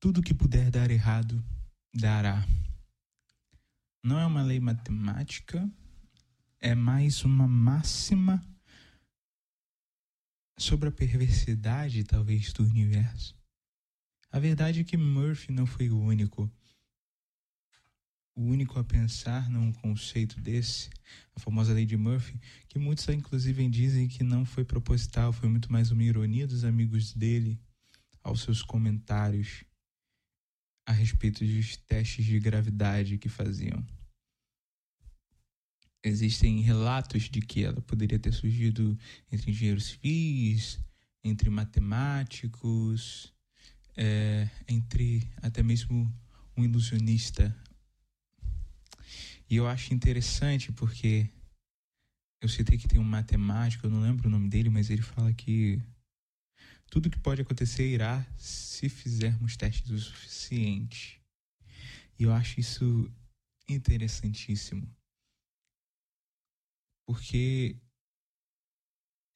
Tudo que puder dar errado, dará. Não é uma lei matemática, é mais uma máxima sobre a perversidade, talvez, do universo. A verdade é que Murphy não foi o único. O único a pensar num conceito desse, a famosa lei de Murphy, que muitos inclusive dizem que não foi proposital, foi muito mais uma ironia dos amigos dele aos seus comentários a respeito dos testes de gravidade que faziam. Existem relatos de que ela poderia ter surgido entre engenheiros civis, entre matemáticos, é, entre até mesmo um ilusionista. E eu acho interessante porque eu citei que tem um matemático, eu não lembro o nome dele, mas ele fala que tudo que pode acontecer irá se fizermos testes o suficiente. E eu acho isso interessantíssimo. Porque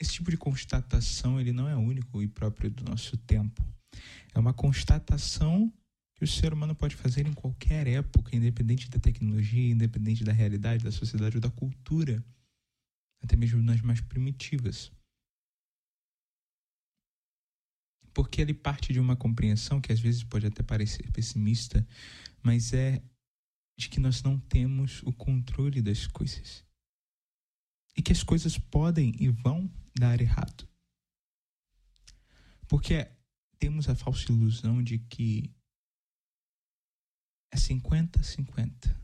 esse tipo de constatação ele não é único e próprio do nosso tempo. É uma constatação que o ser humano pode fazer em qualquer época, independente da tecnologia, independente da realidade, da sociedade ou da cultura, até mesmo nas mais primitivas. Porque ele parte de uma compreensão que às vezes pode até parecer pessimista, mas é de que nós não temos o controle das coisas. E que as coisas podem e vão dar errado. Porque temos a falsa ilusão de que é 50-50.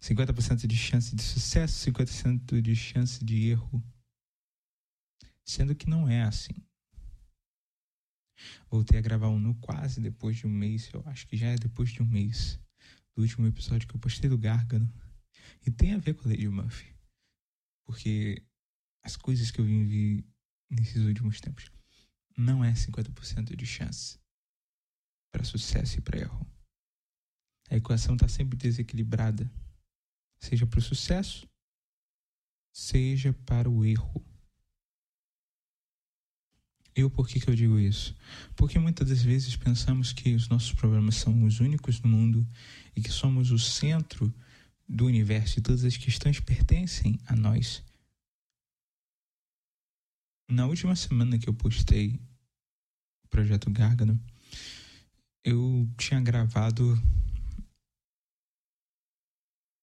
50% de chance de sucesso, 50% de chance de erro. Sendo que não é assim. Voltei a gravar um nu quase depois de um mês, eu acho que já é depois de um mês do último episódio que eu postei do Gárgano. E tem a ver com a Lady Murphy. Porque as coisas que eu vivi nesses últimos tempos não é 50% de chance para sucesso e para erro. A equação está sempre desequilibrada, seja para o sucesso, seja para o erro. E o porquê que eu digo isso? Porque muitas das vezes pensamos que os nossos problemas são os únicos no mundo e que somos o centro do universo e todas as questões pertencem a nós. Na última semana que eu postei o projeto Gárgano, eu tinha gravado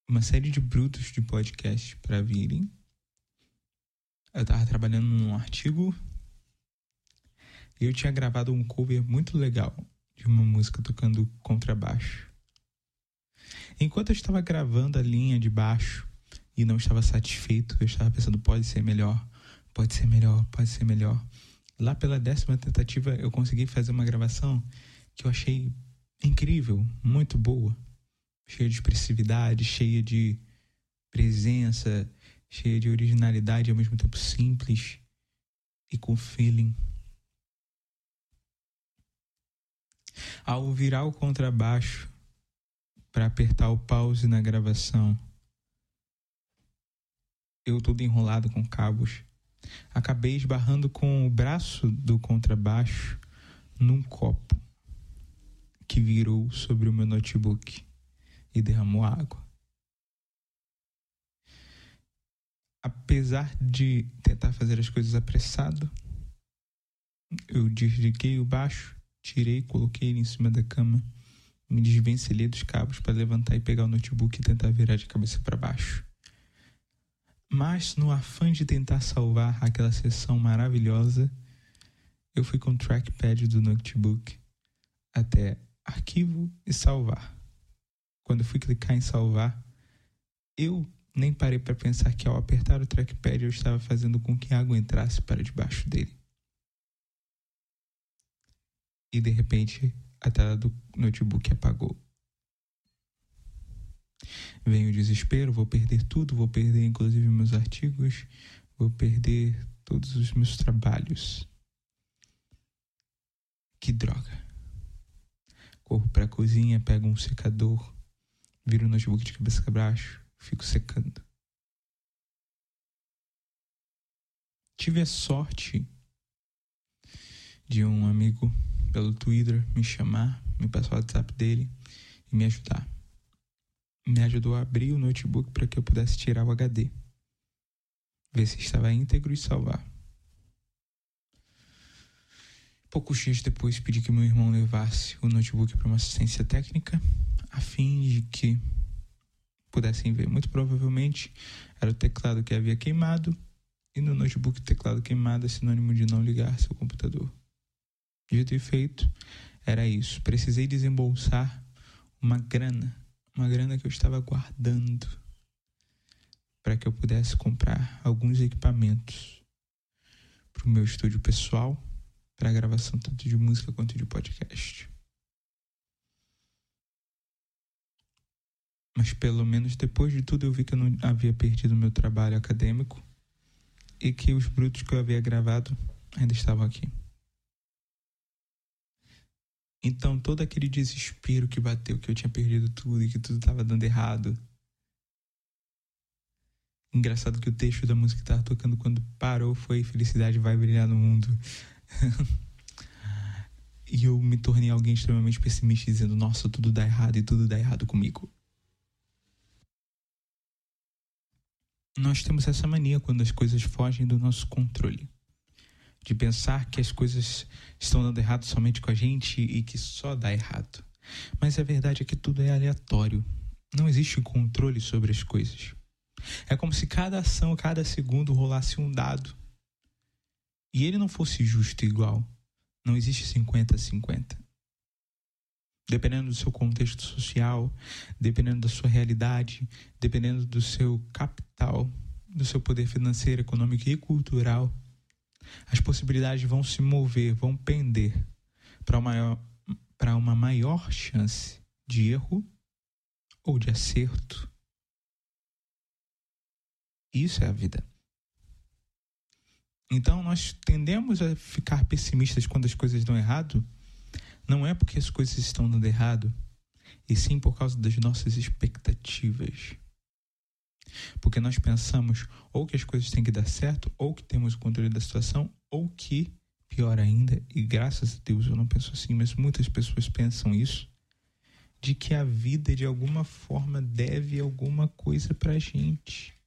uma série de brutos de podcast para virem. Eu estava trabalhando num artigo eu tinha gravado um cover muito legal de uma música tocando contrabaixo. Enquanto eu estava gravando a linha de baixo e não estava satisfeito, eu estava pensando: pode ser melhor, pode ser melhor, pode ser melhor. Lá pela décima tentativa, eu consegui fazer uma gravação que eu achei incrível, muito boa, cheia de expressividade, cheia de presença, cheia de originalidade, ao mesmo tempo simples e com feeling. Ao virar o contrabaixo para apertar o pause na gravação, eu todo enrolado com cabos, acabei esbarrando com o braço do contrabaixo num copo que virou sobre o meu notebook e derramou água. Apesar de tentar fazer as coisas apressado, eu desliguei o baixo Tirei, coloquei ele em cima da cama, me desvencilhei dos cabos para levantar e pegar o notebook e tentar virar de cabeça para baixo. Mas, no afã de tentar salvar aquela sessão maravilhosa, eu fui com o trackpad do notebook até arquivo e salvar. Quando fui clicar em salvar, eu nem parei para pensar que ao apertar o trackpad eu estava fazendo com que água entrasse para debaixo dele e de repente a tela do notebook apagou. Vem o desespero, vou perder tudo, vou perder inclusive meus artigos, vou perder todos os meus trabalhos. Que droga. Corro para a cozinha, pego um secador, viro o notebook de cabeça para baixo, fico secando. Tive a sorte de um amigo pelo Twitter, me chamar, me passar o WhatsApp dele e me ajudar. Me ajudou a abrir o notebook para que eu pudesse tirar o HD, ver se estava íntegro e salvar. Poucos dias depois, pedi que meu irmão levasse o notebook para uma assistência técnica, a fim de que pudessem ver. Muito provavelmente era o teclado que havia queimado, e no notebook, teclado queimado é sinônimo de não ligar seu computador. Dito e feito, era isso. Precisei desembolsar uma grana, uma grana que eu estava guardando para que eu pudesse comprar alguns equipamentos para o meu estúdio pessoal, para a gravação tanto de música quanto de podcast. Mas pelo menos depois de tudo eu vi que eu não havia perdido meu trabalho acadêmico e que os brutos que eu havia gravado ainda estavam aqui. Então todo aquele desespero que bateu, que eu tinha perdido tudo e que tudo estava dando errado. Engraçado que o texto da música que estava tocando quando parou foi Felicidade vai brilhar no mundo. e eu me tornei alguém extremamente pessimista, dizendo: Nossa, tudo dá errado e tudo dá errado comigo. Nós temos essa mania quando as coisas fogem do nosso controle de pensar que as coisas estão dando errado somente com a gente e que só dá errado. Mas a verdade é que tudo é aleatório. Não existe controle sobre as coisas. É como se cada ação, cada segundo rolasse um dado. E ele não fosse justo igual. Não existe 50-50. Dependendo do seu contexto social, dependendo da sua realidade, dependendo do seu capital, do seu poder financeiro, econômico e cultural, as possibilidades vão se mover, vão pender para uma, maior chance de erro ou de acerto. Isso é a vida. Então nós tendemos a ficar pessimistas quando as coisas dão errado, não é porque as coisas estão dando errado, e sim por causa das nossas expectativas. Porque nós pensamos ou que as coisas têm que dar certo, ou que temos o controle da situação, ou que, pior ainda, e graças a Deus eu não penso assim, mas muitas pessoas pensam isso, de que a vida de alguma forma deve alguma coisa pra gente.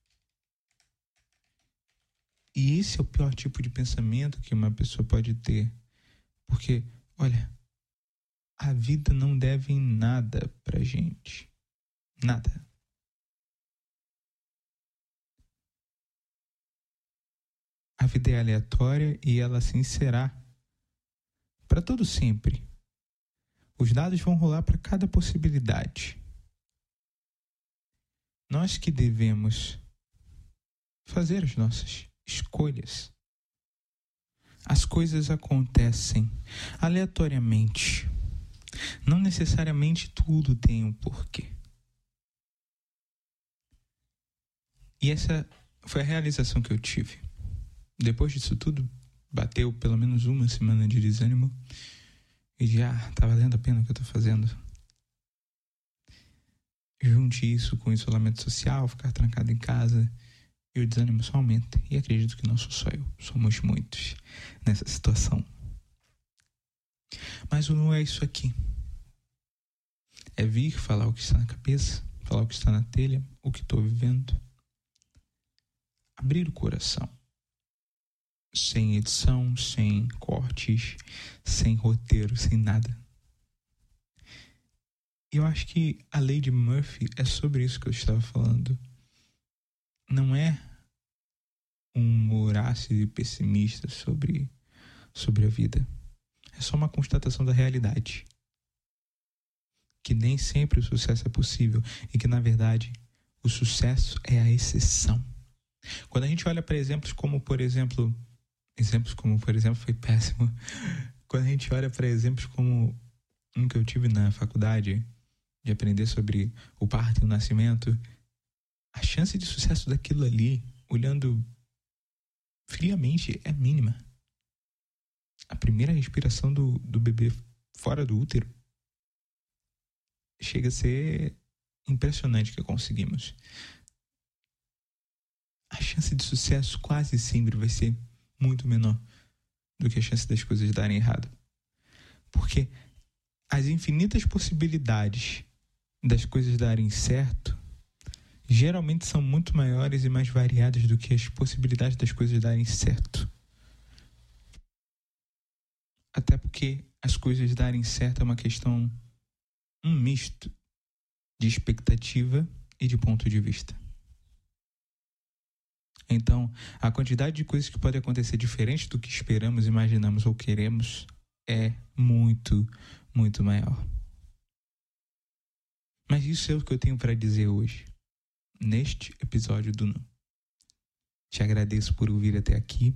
E esse é o pior tipo de pensamento que uma pessoa pode ter. Porque, olha, a vida não deve nada pra gente. Nada. A vida é aleatória e ela assim será para todo sempre. Os dados vão rolar para cada possibilidade. Nós que devemos fazer as nossas escolhas. As coisas acontecem aleatoriamente. Não necessariamente tudo tem um porquê. E essa foi a realização que eu tive. Depois disso tudo, bateu pelo menos uma semana de desânimo e já ah, tá valendo a pena o que eu tô fazendo. Junte isso com o isolamento social, ficar trancado em casa e o desânimo só aumenta. E acredito que não sou só eu, somos muitos nessa situação. Mas o não é isso aqui. É vir falar o que está na cabeça, falar o que está na telha, o que estou vivendo. Abrir o coração sem edição, sem cortes, sem roteiro, sem nada. Eu acho que a lei de Murphy é sobre isso que eu estava falando. Não é um humor e pessimista sobre, sobre a vida. É só uma constatação da realidade. Que nem sempre o sucesso é possível e que, na verdade, o sucesso é a exceção. Quando a gente olha para exemplos como, por exemplo, exemplos como, por exemplo, foi péssimo. Quando a gente olha para exemplos como um que eu tive na faculdade, de aprender sobre o parto e o nascimento, a chance de sucesso daquilo ali, olhando friamente, é mínima. A primeira respiração do, do bebê fora do útero chega a ser impressionante que conseguimos. A chance de sucesso quase sempre vai ser muito menor do que a chance das coisas darem errado. Porque as infinitas possibilidades das coisas darem certo geralmente são muito maiores e mais variadas do que as possibilidades das coisas darem certo. Até porque as coisas darem certo é uma questão, um misto de expectativa e de ponto de vista. Então, a quantidade de coisas que pode acontecer diferente do que esperamos, imaginamos ou queremos é muito, muito maior. Mas isso é o que eu tenho para dizer hoje, neste episódio do Não. Te agradeço por ouvir até aqui.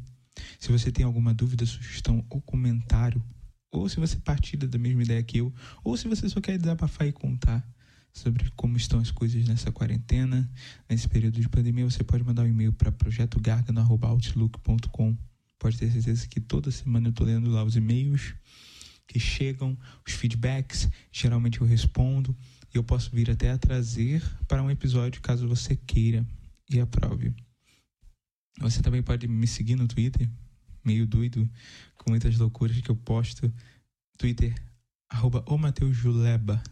Se você tem alguma dúvida, sugestão ou comentário, ou se você partilha da mesma ideia que eu, ou se você só quer desabafar e contar sobre como estão as coisas nessa quarentena, nesse período de pandemia, você pode mandar um e-mail para projetogarga.outlook.com. Pode ter certeza que toda semana eu estou lendo lá os e-mails que chegam, os feedbacks, geralmente eu respondo e eu posso vir até a trazer para um episódio caso você queira e aprove. Você também pode me seguir no Twitter, meio doido, com muitas loucuras que eu posto. Twitter, arroba o Mateus Juleba.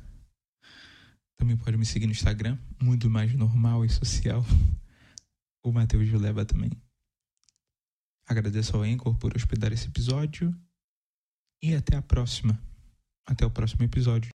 Também pode me seguir no Instagram, muito mais normal e social. O Matheus Juleba também. Agradeço ao Anchor por hospedar esse episódio. E até a próxima. Até o próximo episódio.